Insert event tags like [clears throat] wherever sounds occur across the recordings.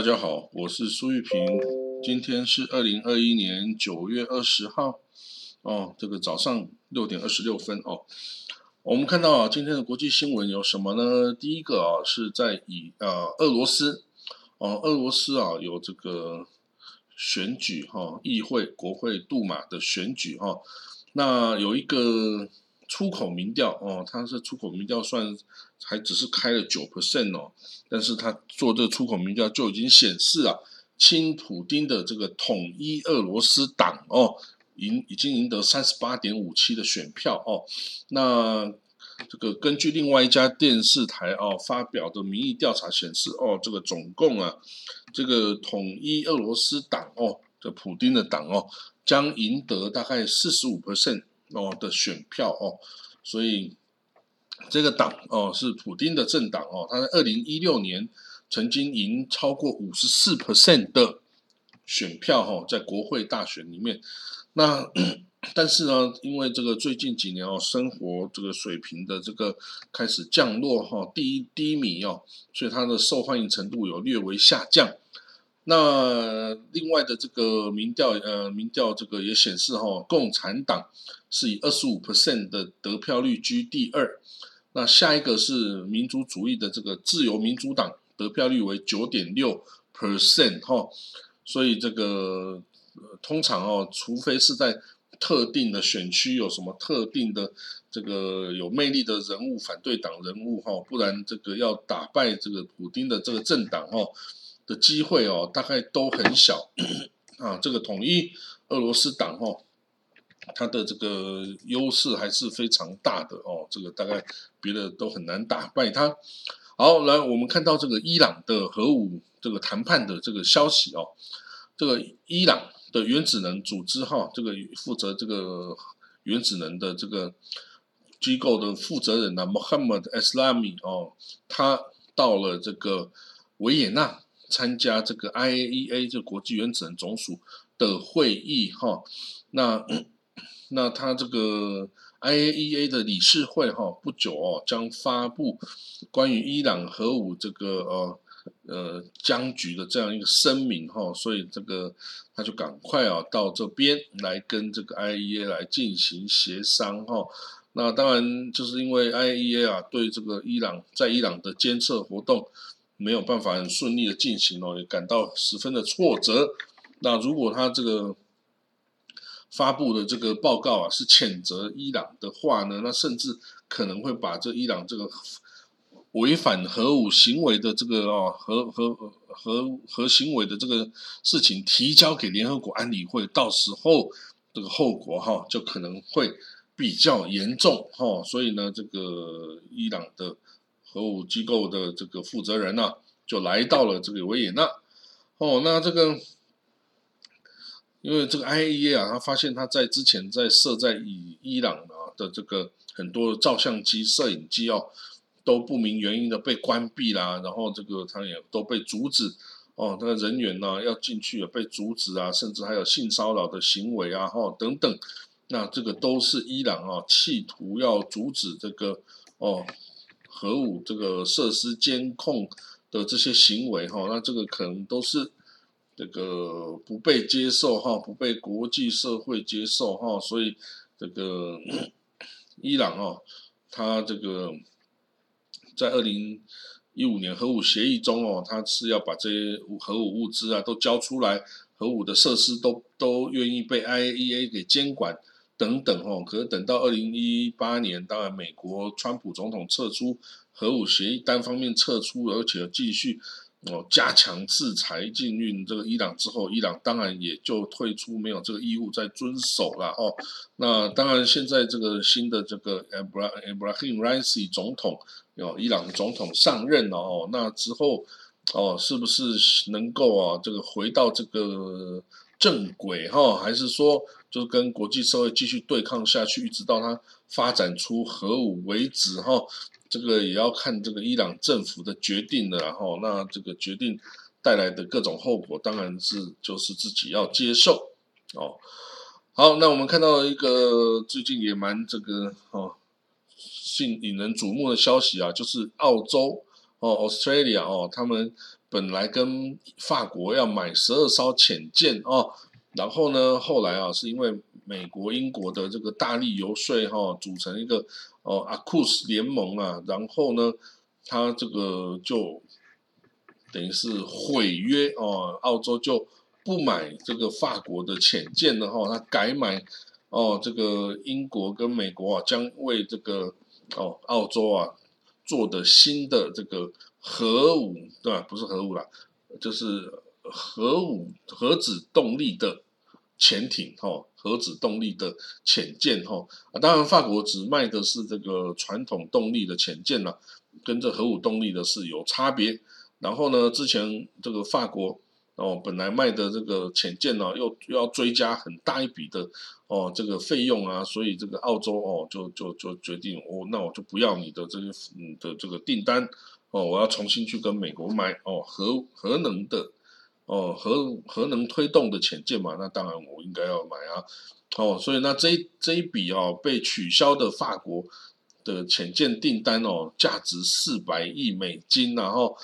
大家好，我是苏玉平，今天是二零二一年九月二十号，哦，这个早上六点二十六分哦。我们看到啊，今天的国际新闻有什么呢？第一个啊，是在以呃俄罗斯，哦，俄罗斯啊有这个选举哈，议会、国会、杜马的选举哈，那有一个。出口民调哦，它是出口民调算还只是开了九 percent 哦，但是他做这个出口民调就已经显示啊，亲普丁的这个统一俄罗斯党哦，赢已经赢得三十八点五七的选票哦。那这个根据另外一家电视台哦发表的民意调查显示哦，这个总共啊，这个统一俄罗斯党哦，这普丁的党哦，将赢得大概四十五 percent。哦的选票哦，所以这个党哦是普丁的政党哦，他在二零一六年曾经赢超过五十四 percent 的选票哈，在国会大选里面。那 [clears throat] 但是呢，因为这个最近几年哦，生活这个水平的这个开始降落哈，低低迷哦，所以他的受欢迎程度有略微下降。那另外的这个民调，呃，民调这个也显示哈，共产党是以二十五 percent 的得票率居第二。那下一个是民族主义的这个自由民主党，得票率为九点六 percent 哈。所以这个通常哦，除非是在特定的选区有什么特定的这个有魅力的人物，反对党人物哈，不然这个要打败这个普丁的这个政党哈。的机会哦，大概都很小 [coughs] 啊。这个统一俄罗斯党哦，它的这个优势还是非常大的哦。这个大概别的都很难打败它。好，来我们看到这个伊朗的核武这个谈判的这个消息哦。这个伊朗的原子能组织哈，这个负责这个原子能的这个机构的负责人呢，Mohammad Eslami 哦，他到了这个维也纳。参加这个 IAEA 这国际原子能总署的会议哈，那那他这个 IAEA 的理事会哈，不久哦将发布关于伊朗核武这个呃呃僵局的这样一个声明哈，所以这个他就赶快啊到这边来跟这个 IAEA 来进行协商哈。那当然就是因为 IAEA 啊对这个伊朗在伊朗的监测活动。没有办法很顺利的进行哦，也感到十分的挫折。那如果他这个发布的这个报告啊是谴责伊朗的话呢，那甚至可能会把这伊朗这个违反核武行为的这个哦核核核核行为的这个事情提交给联合国安理会，到时候这个后果哈就可能会比较严重哈。所以呢，这个伊朗的。核武机构的这个负责人呢，就来到了这个维也纳。哦，那这个，因为这个 IAEA 啊，他发现他在之前在设在伊伊朗啊的这个很多照相机、摄影机哦，都不明原因的被关闭啦，然后这个他也都被阻止哦，那个人员呢要进去被阻止啊，甚至还有性骚扰的行为啊，哈等等。那这个都是伊朗啊，企图要阻止这个哦。核武这个设施监控的这些行为哈，那这个可能都是这个不被接受哈，不被国际社会接受哈，所以这个 [clears throat] 伊朗哦，他这个在二零一五年核武协议中哦，他是要把这些核武物资啊都交出来，核武的设施都都愿意被 IAEA 给监管。等等哦，可是等到二零一八年，当然美国川普总统撤出核武协议，单方面撤出，而且继续哦加强制裁禁运这个伊朗之后，伊朗当然也就退出，没有这个义务再遵守了哦。那当然现在这个新的这个 Abraham Raisi 总统，哦伊朗总统上任了哦，那之后哦是不是能够啊这个回到这个？正轨哈，还是说就跟国际社会继续对抗下去，一直到它发展出核武为止哈？这个也要看这个伊朗政府的决定的然后，那这个决定带来的各种后果，当然是就是自己要接受哦。好，那我们看到一个最近也蛮这个哦，引引人瞩目的消息啊，就是澳洲哦，Australia 哦，他们本来跟法国要买十二艘潜舰哦，然后呢，后来啊，是因为美国、英国的这个大力游说哈，组成一个哦阿库斯联盟啊，然后呢，他这个就等于是毁约哦，澳洲就不买这个法国的潜舰了哈，他改买哦这个英国跟美国啊，将为这个哦澳洲啊做的新的这个。核武对吧？不是核武啦，就是核武核子动力的潜艇哈，核子动力的潜舰哈啊，当然法国只卖的是这个传统动力的潜舰了，跟这核武动力的是有差别。然后呢，之前这个法国哦本来卖的这个潜舰呢，又又要追加很大一笔的哦这个费用啊，所以这个澳洲哦就就就决定哦，那我就不要你的这些嗯的这个订单。哦，我要重新去跟美国买哦核核能的哦核核能推动的潜舰嘛，那当然我应该要买啊。哦，所以那这这一笔哦被取消的法国的潜舰订单哦，价值四百亿美金，然后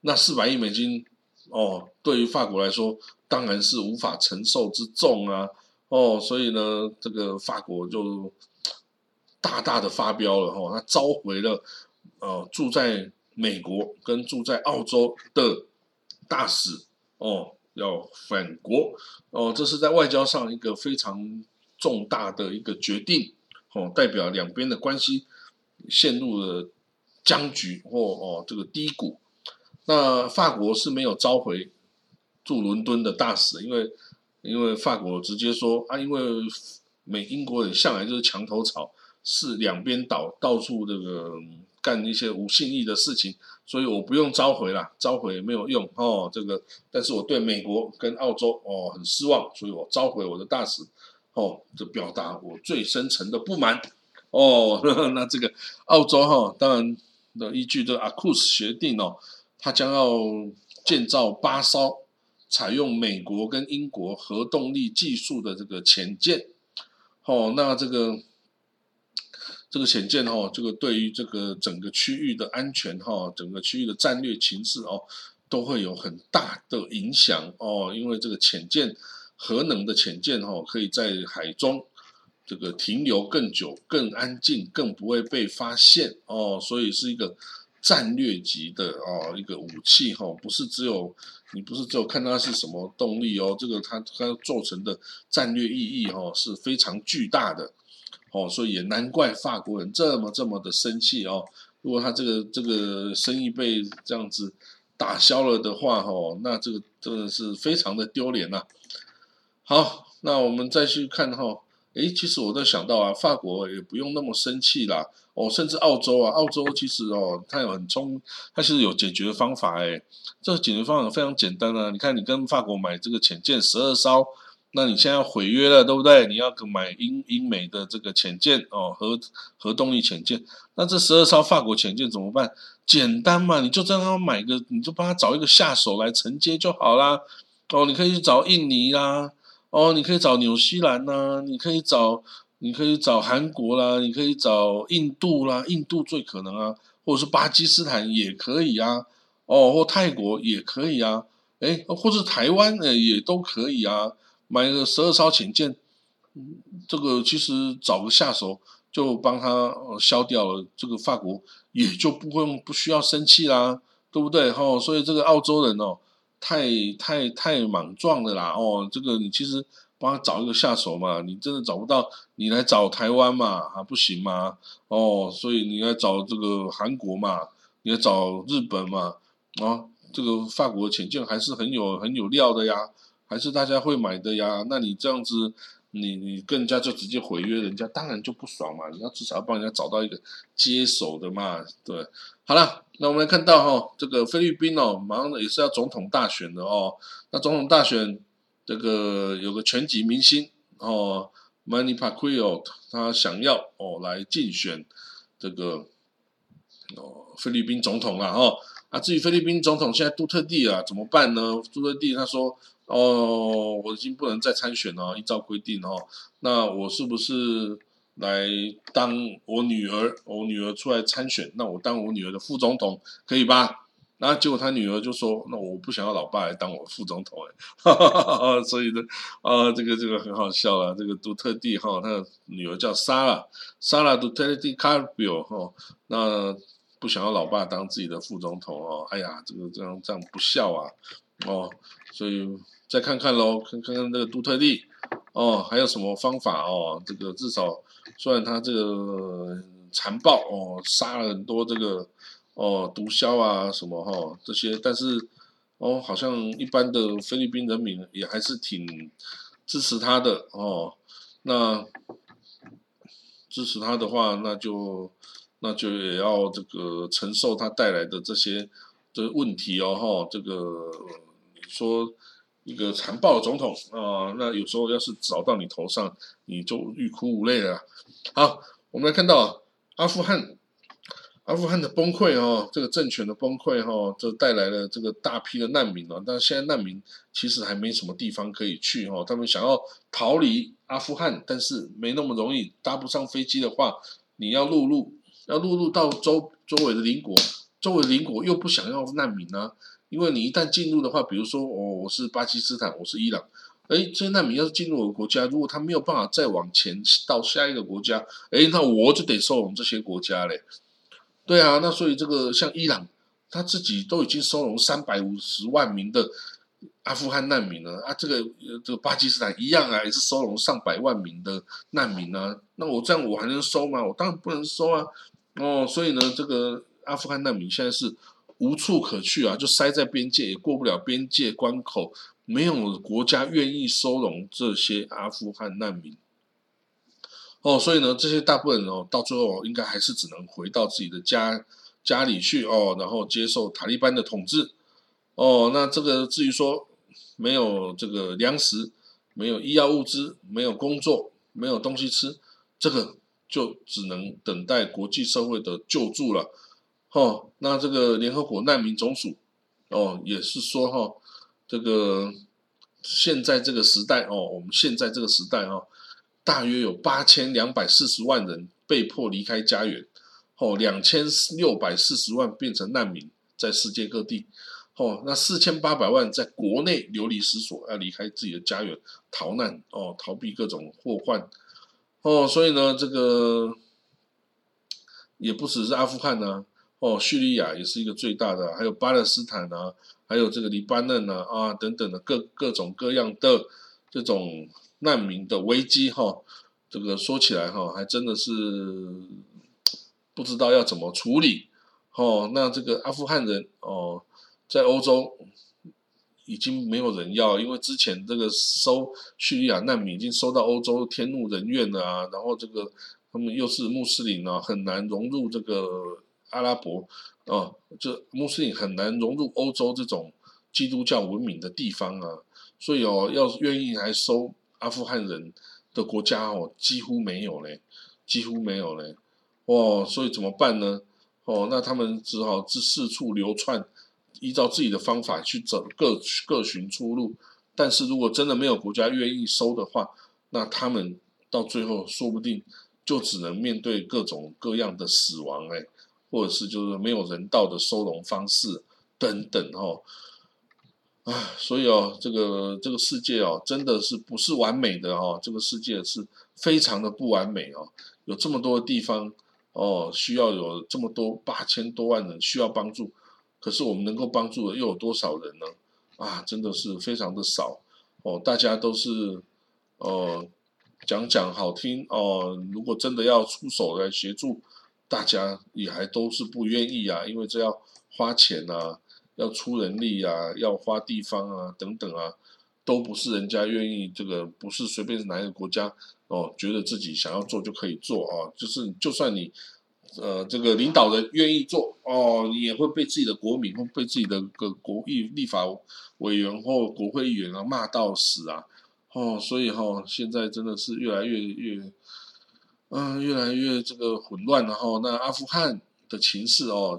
那四百亿美金哦，对于法国来说当然是无法承受之重啊。哦，所以呢，这个法国就大大的发飙了哈，他召回了呃住在。美国跟住在澳洲的大使哦，要反国哦，这是在外交上一个非常重大的一个决定哦，代表两边的关系陷入了僵局或哦这个低谷。那法国是没有召回驻伦敦的大使，因为因为法国直接说啊，因为美英国人向来就是墙头草，是两边倒到处这个。干一些无信义的事情，所以我不用召回了，召回没有用哦。这个，但是我对美国跟澳洲哦很失望，所以我召回我的大使哦，就表达我最深沉的不满哦。[laughs] 那这个澳洲哈，当然的依据这阿库斯协定哦，它将要建造八艘采用美国跟英国核动力技术的这个潜舰哦，那这个。这个显见哈，这个对于这个整个区域的安全哈，整个区域的战略情势哦，都会有很大的影响哦。因为这个潜舰核能的潜舰哈，可以在海中这个停留更久、更安静、更不会被发现哦，所以是一个战略级的哦一个武器哈，不是只有你不是只有看它是什么动力哦，这个它它做成的战略意义哈是非常巨大的。哦，所以也难怪法国人这么这么的生气哦。如果他这个这个生意被这样子打消了的话，哦，那这个真的是非常的丢脸呐。好，那我们再去看哈，诶，其实我在想到啊，法国也不用那么生气啦。哦，甚至澳洲啊，澳洲其实哦，它有很聪，它其实有解决方法诶。这个解决方法非常简单啊，你看你跟法国买这个潜舰十二艘。那你现在要毁约了，对不对？你要买英英美的这个潜舰哦，核核动力潜舰。那这十二艘法国潜舰怎么办？简单嘛，你就让他买个，你就帮他找一个下手来承接就好啦。哦，你可以去找印尼啦，哦，你可以找纽西兰呐，你可以找，你可以找韩国啦，你可以找印度啦，印度最可能啊，或者是巴基斯坦也可以啊，哦，或泰国也可以啊，诶，或者台湾呃也都可以啊。买个十二艘潜舰，这个其实找个下手就帮他消掉了，这个法国也就不会不需要生气啦，对不对？哈，所以这个澳洲人哦，太太太莽撞的啦，哦，这个你其实帮他找一个下手嘛，你真的找不到，你来找台湾嘛，还不行吗？哦，所以你来找这个韩国嘛，你来找日本嘛，啊，这个法国潜舰还是很有很有料的呀。还是大家会买的呀？那你这样子，你你更加就直接毁约，人家当然就不爽嘛。你要至少要帮人家找到一个接手的嘛，对。好了，那我们来看到哈，这个菲律宾哦，马上也是要总统大选的哦。那总统大选，这个有个拳击明星哦，Manny Pacquiao，他想要哦来竞选这个哦菲律宾总统了哈。啊，至于菲律宾总统现在杜特地啊怎么办呢？杜特地他说。哦，我已经不能再参选了，依照规定哦。那我是不是来当我女儿？我女儿出来参选，那我当我女儿的副总统可以吧？然后结果他女儿就说：“那我不想要老爸来当我副总统。”哎，所以呢，啊，这个这个很好笑了。这个杜特地哈，他的女儿叫莎拉，莎拉杜特地卡比奥哈，那不想要老爸当自己的副总统哦。哎呀，这个这样这样不孝啊！哦，所以再看看喽，看看看这个杜特地哦，还有什么方法哦？这个至少虽然他这个残暴哦，杀了很多这个。哦，毒枭啊，什么哈这些，但是哦，好像一般的菲律宾人民也还是挺支持他的哦。那支持他的话，那就那就也要这个承受他带来的这些的问题哦哈。这个你说一个残暴的总统啊，那有时候要是找到你头上，你就欲哭无泪了。好，我们来看到阿富汗。阿富汗的崩溃哈，这个政权的崩溃哈，这带来了这个大批的难民啊。但是现在难民其实还没什么地方可以去哈，他们想要逃离阿富汗，但是没那么容易，搭不上飞机的话，你要陆路，要陆路到周周围的邻国，周围邻国又不想要难民啊，因为你一旦进入的话，比如说我我是巴基斯坦，我是伊朗，哎，这些难民要是进入我的国家，如果他没有办法再往前到下一个国家，哎，那我就得收容这些国家嘞。对啊，那所以这个像伊朗，他自己都已经收容三百五十万名的阿富汗难民了啊，这个这个巴基斯坦一样啊，也是收容上百万名的难民啊。那我这样我还能收吗？我当然不能收啊。哦，所以呢，这个阿富汗难民现在是无处可去啊，就塞在边界，也过不了边界关口，没有国家愿意收容这些阿富汗难民。哦，所以呢，这些大部分人哦，到最后应该还是只能回到自己的家家里去哦，然后接受塔利班的统治。哦，那这个至于说没有这个粮食、没有医药物资、没有工作、没有东西吃，这个就只能等待国际社会的救助了。哦，那这个联合国难民总署哦，也是说哈，这个现在这个时代哦，我们现在这个时代哦。大约有八千两百四十万人被迫离开家园，哦，两千六百四十万变成难民，在世界各地，哦，那四千八百万在国内流离失所，要离开自己的家园逃难，哦，逃避各种祸患，哦，所以呢，这个也不只是阿富汗呢，哦，叙利亚也是一个最大的，还有巴勒斯坦啊，还有这个黎巴嫩啊，啊，等等的各各种各样的这种。难民的危机哈，这个说起来哈，还真的是不知道要怎么处理哦。那这个阿富汗人哦，在欧洲已经没有人要，因为之前这个收叙利亚难民已经收到欧洲天怒人怨了啊。然后这个他们又是穆斯林啊，很难融入这个阿拉伯哦，这穆斯林很难融入欧洲这种基督教文明的地方啊。所以哦，要愿意来收。阿富汗人的国家哦，几乎没有嘞，几乎没有嘞，哦，所以怎么办呢？哦，那他们只好自四处流窜，依照自己的方法去找各各寻出路。但是如果真的没有国家愿意收的话，那他们到最后说不定就只能面对各种各样的死亡哎，或者是就是没有人道的收容方式等等哦。啊，所以哦，这个这个世界哦，真的是不是完美的哦？这个世界是非常的不完美哦，有这么多地方哦，需要有这么多八千多万人需要帮助，可是我们能够帮助的又有多少人呢？啊，真的是非常的少哦，大家都是哦讲讲好听哦，如果真的要出手来协助，大家也还都是不愿意啊，因为这要花钱啊。要出人力啊，要花地方啊，等等啊，都不是人家愿意。这个不是随便哪一个国家哦，觉得自己想要做就可以做啊。就是就算你呃这个领导人愿意做哦，你也会被自己的国民或被自己的个国议立法委员或国会议员啊骂到死啊。哦，所以哈，现在真的是越来越越嗯越来越这个混乱了哈。那阿富汗的情势哦。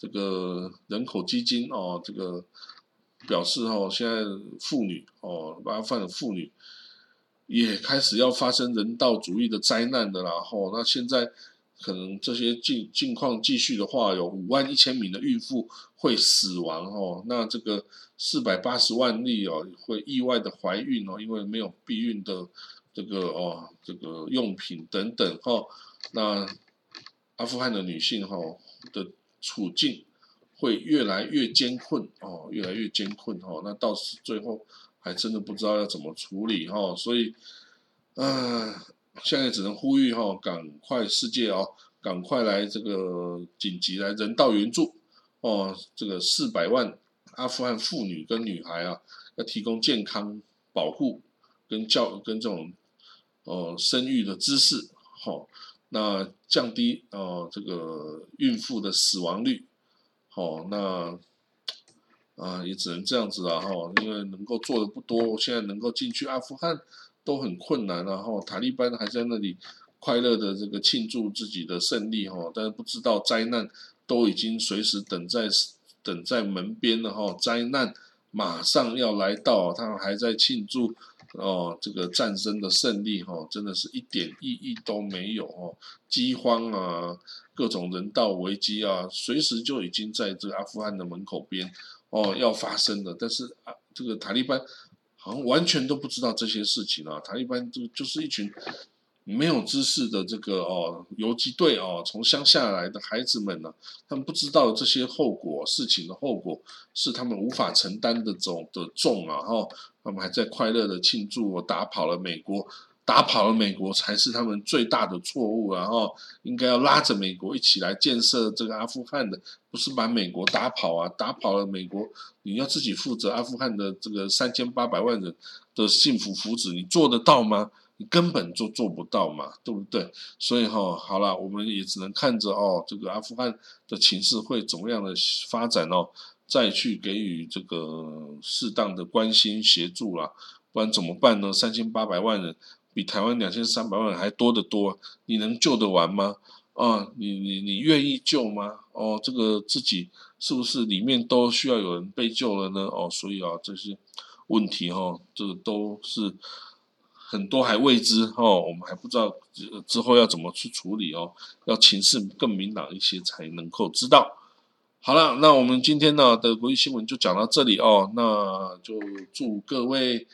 这个人口基金哦，这个表示哦，现在妇女哦，阿富汗的妇女也开始要发生人道主义的灾难的然后那现在可能这些境境况继续的话，有五万一千名的孕妇会死亡哦。那这个四百八十万例哦，会意外的怀孕哦，因为没有避孕的这个哦，这个用品等等哈。那阿富汗的女性哈的处境会越来越艰困哦，越来越艰困哦。那到时最后还真的不知道要怎么处理哈。所以，嗯。现在只能呼吁哈，赶快世界哦，赶快来这个紧急来人道援助哦，这个四百万阿富汗妇女跟女孩啊，要提供健康保护跟教跟这种哦生育的知识，好，那降低哦这个孕妇的死亡率，好，那啊也只能这样子了哈，因为能够做的不多，现在能够进去阿富汗。都很困难，然后塔利班还在那里快乐的这个庆祝自己的胜利哈，但是不知道灾难都已经随时等在等在门边了哈，灾难马上要来到，他们还在庆祝哦这个战争的胜利哈，真的是一点意义都没有哦，饥荒啊，各种人道危机啊，随时就已经在这个阿富汗的门口边哦要发生了，但是啊这个塔利班。好像完全都不知道这些事情啊！塔利班就就是一群没有知识的这个哦游击队哦，从乡下来的孩子们呢，他们不知道这些后果，事情的后果是他们无法承担的种的重啊！哈，他们还在快乐的庆祝我打跑了美国。打跑了美国才是他们最大的错误，然后应该要拉着美国一起来建设这个阿富汗的，不是把美国打跑啊！打跑了美国，你要自己负责阿富汗的这个三千八百万人的幸福福祉，你做得到吗？你根本就做不到嘛，对不对？所以哈，好了，我们也只能看着哦，这个阿富汗的情势会怎么样的发展哦，再去给予这个适当的关心协助啦，不然怎么办呢？三千八百万人。比台湾两千三百万人还多得多，你能救得完吗？啊，你你你愿意救吗？哦，这个自己是不是里面都需要有人被救了呢？哦，所以啊，这些问题哈，这个都是很多还未知哦，我们还不知道之后要怎么去处理哦，要情势更明朗一些才能够知道。好了，那我们今天呢的国际新闻就讲到这里哦，那就祝各位。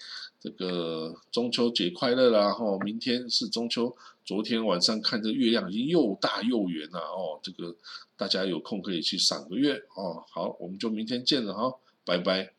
这个中秋节快乐啦！哈，明天是中秋，昨天晚上看这月亮已经又大又圆了哦。这个大家有空可以去赏个月哦。好，我们就明天见了哈，拜拜。